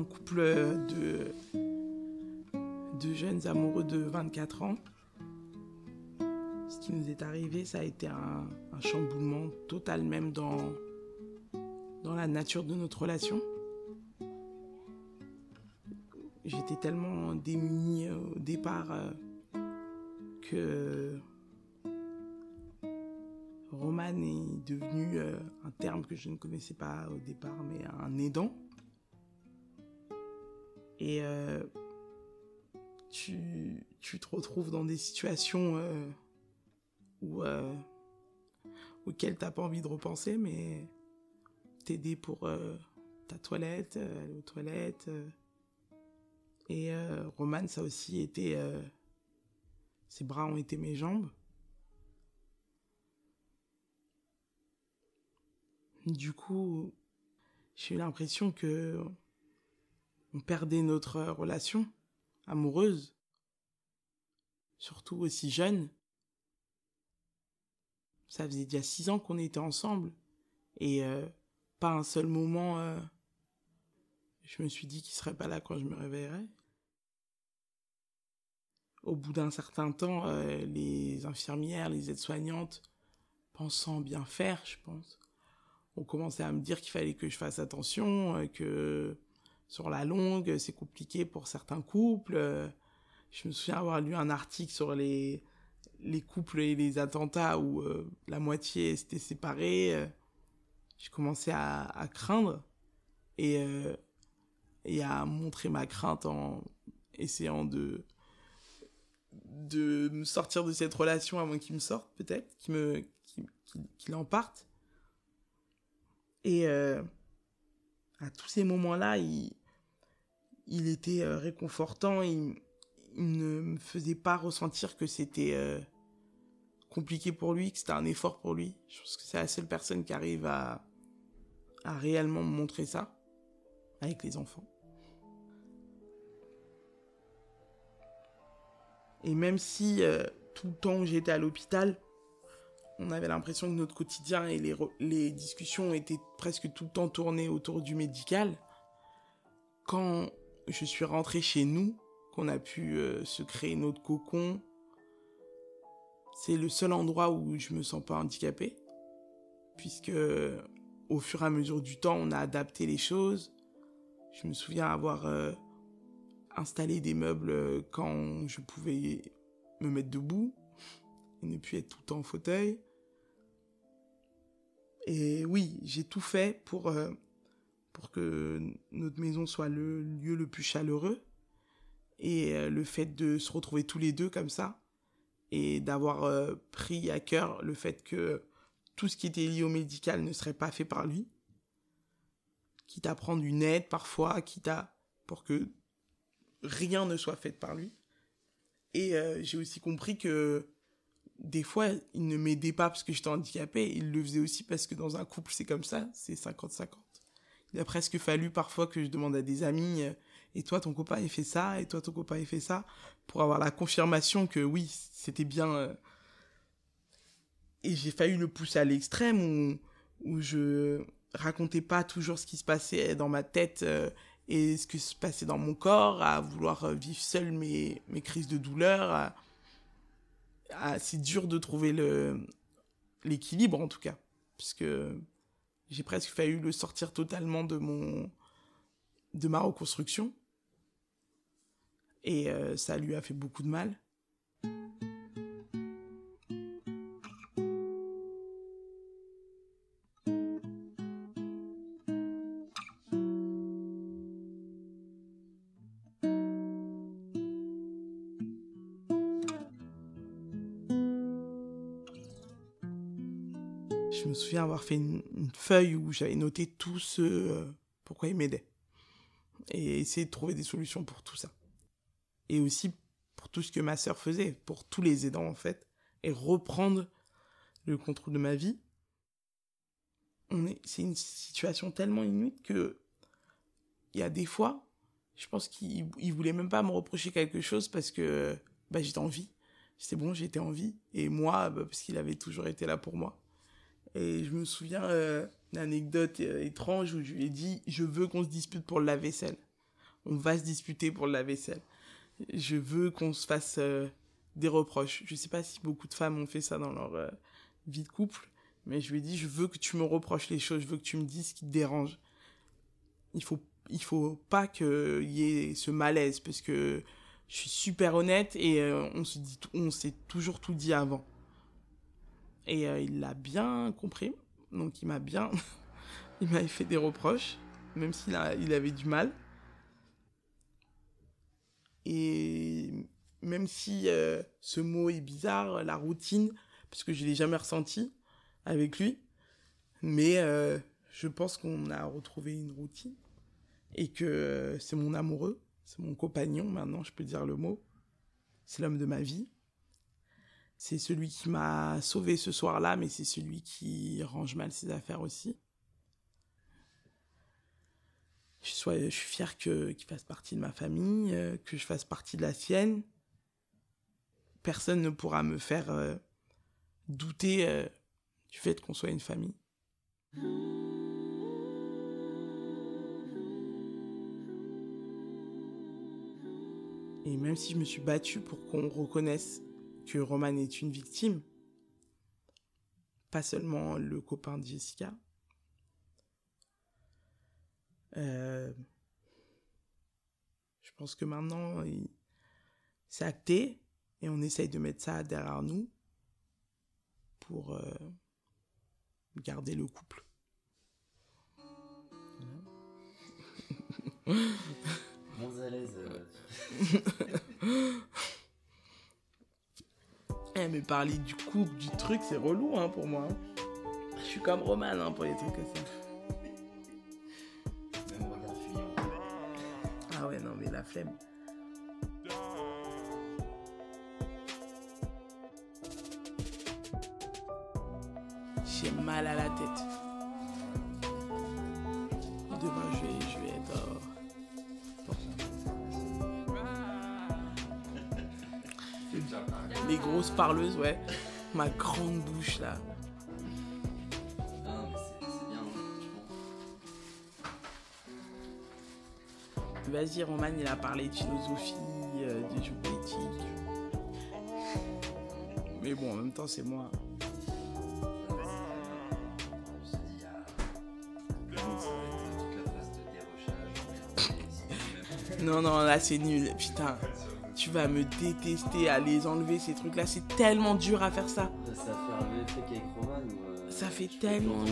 un couple de, jeunes amoureux de 24 ans. Ce qui nous est arrivé, ça a été un, un chamboulement total même dans, dans la nature de notre relation. J'étais tellement démunie au départ euh, que Roman est devenu euh, un terme que je ne connaissais pas au départ, mais un aidant. Et euh, tu, tu, te retrouves dans des situations euh, où, euh, auxquelles tu n'as pas envie de repenser, mais t'aider pour euh, ta toilette, euh, aller aux toilettes. Et Roman, ça aussi été... ses bras ont été mes jambes. Du coup, j'ai eu l'impression que on perdait notre relation amoureuse, surtout aussi jeune. Ça faisait déjà six ans qu'on était ensemble et euh, pas un seul moment euh, je me suis dit qu'il serait pas là quand je me réveillerais. Au bout d'un certain temps, euh, les infirmières, les aides-soignantes, pensant bien faire, je pense, ont commencé à me dire qu'il fallait que je fasse attention, que sur la longue, c'est compliqué pour certains couples. Euh, Je me souviens avoir lu un article sur les, les couples et les attentats où euh, la moitié s'était séparée. Euh, J'ai commencé à, craindre et, et à montrer ma crainte en essayant de de me sortir de cette relation avant qu'il me sorte peut-être, qu'il me en parte. Et à tous ces moments-là, il, il était euh, réconfortant. Il, ne me faisait pas ressentir que c'était euh, compliqué pour lui, que c'était un effort pour lui. Je pense que c'est la seule personne qui arrive à, réellement me montrer ça avec les enfants. Et même si euh, tout le temps où j'étais à l'hôpital, on avait l'impression que notre quotidien et les, les discussions étaient presque tout le temps tournées autour du médical, quand je suis rentré chez nous, qu'on a pu euh, se créer notre cocon, c'est le seul endroit où je me sens pas handicapé, puisque au fur et à mesure du temps, on a adapté les choses. Je me souviens avoir euh, installé des meubles euh, quand je pouvais me mettre debout et ne plus être tout le temps en fauteuil. Et oui, j'ai tout fait pour, pour que notre maison soit le lieu le plus chaleureux. Et euh, le fait de se retrouver tous les deux comme ça, et d'avoir euh, pris à cœur le fait que tout ce qui était lié au médical ne serait pas fait par lui, quitte à prendre une aide parfois, quitte à pour que rien ne soit fait par lui. Et euh, j'ai aussi compris que des fois, il ne m'aidait pas parce que j'étais handicapé, il le faisait aussi parce que dans un couple, c'est comme ça, c'est 50-50. Il a presque fallu parfois que je demande à des amis, euh, et toi, ton copain, il fait ça, et toi, ton copain, il fait ça, pour avoir la confirmation que oui, c'était bien. euh. Et j'ai failli le pousser à l'extrême où, où je racontais pas toujours ce qui se passait dans ma tête euh, et ce qui se passait dans mon corps, à vouloir vivre seul mes, mes crises de douleur. à- c'est dur de trouver le l'équilibre en tout cas, puisque j'ai presque failli le sortir totalement de mon de ma reconstruction. Et euh, ça lui a fait beaucoup de mal. Je me souviens avoir fait une, feuille où j'avais noté tout ce euh, pourquoi il m'aidait. Et essayer de trouver des solutions pour tout ça. Et aussi pour tout ce que ma sœur faisait, pour tous les aidants en fait, et reprendre le contrôle de ma vie. C'est une situation tellement inuite que il y a des fois, je pense qu'il il voulait même pas me reprocher quelque chose parce que bah, j'étais en vie. C'est bon, j'étais en vie. Et moi, bah, parce qu'il avait toujours été là pour moi. Et je me souviens euh, d'une anecdote euh, étrange où je lui ai dit Je veux qu'on se dispute pour le lave-vaisselle. on va se disputer pour la vaisselle. Je veux qu'on se fasse euh, des reproches. Je sais pas si beaucoup de femmes ont fait ça dans leur euh, vie de couple, mais je lui ai dit, je veux que tu me reproches les choses, je veux que tu me dises ce qui te dérange. Il faut, il faut pas qu'il y ait ce malaise, parce que je suis super honnête et on se dit, on s'est toujours tout dit avant. Et il l'a bien compris, donc il m'a bien, il m'avait fait des reproches, même s'il il avait du mal. Et même si euh, ce mot est bizarre, la routine, parce que je l'ai jamais ressenti avec lui, mais euh, je pense qu'on a retrouvé une routine et que euh, c'est mon amoureux, c'est mon compagnon, maintenant je peux dire le mot, c'est l'homme de ma vie. C'est celui qui m'a sauvé ce soir-là, mais c'est celui qui range mal ses affaires aussi. Je, suis fier qu'il fasse partie de ma famille, euh, que je fasse partie de la sienne. Personne ne pourra me faire euh, douter euh, du fait qu'on soit une famille. Et même si je me suis battue pour qu'on reconnaisse que Roman est une victime, pas seulement le copain de Jessica, euh, je pense que maintenant, c'est acté et on essaye de mettre ça derrière nous pour euh, garder le couple. Bon à l'aise. eh, mais parler du couple, du truc, c'est relou hein, pour moi. Je suis comme Roman hein, pour les trucs comme ça. la flemme. J'ai mal à la tête. Les grosses parleuses, ouais. Ma grande bouche là. Vas-y, Roman, il a parlé de philosophie, euh, des jeux politiques. Mais bon, en même temps, c'est moi. Non, non, là c'est nul. Putain, tu vas me détester à les enlever ces trucs-là. C'est tellement dur à faire ça. Ça fait un effet qu'avec Roman. ça fait tellement.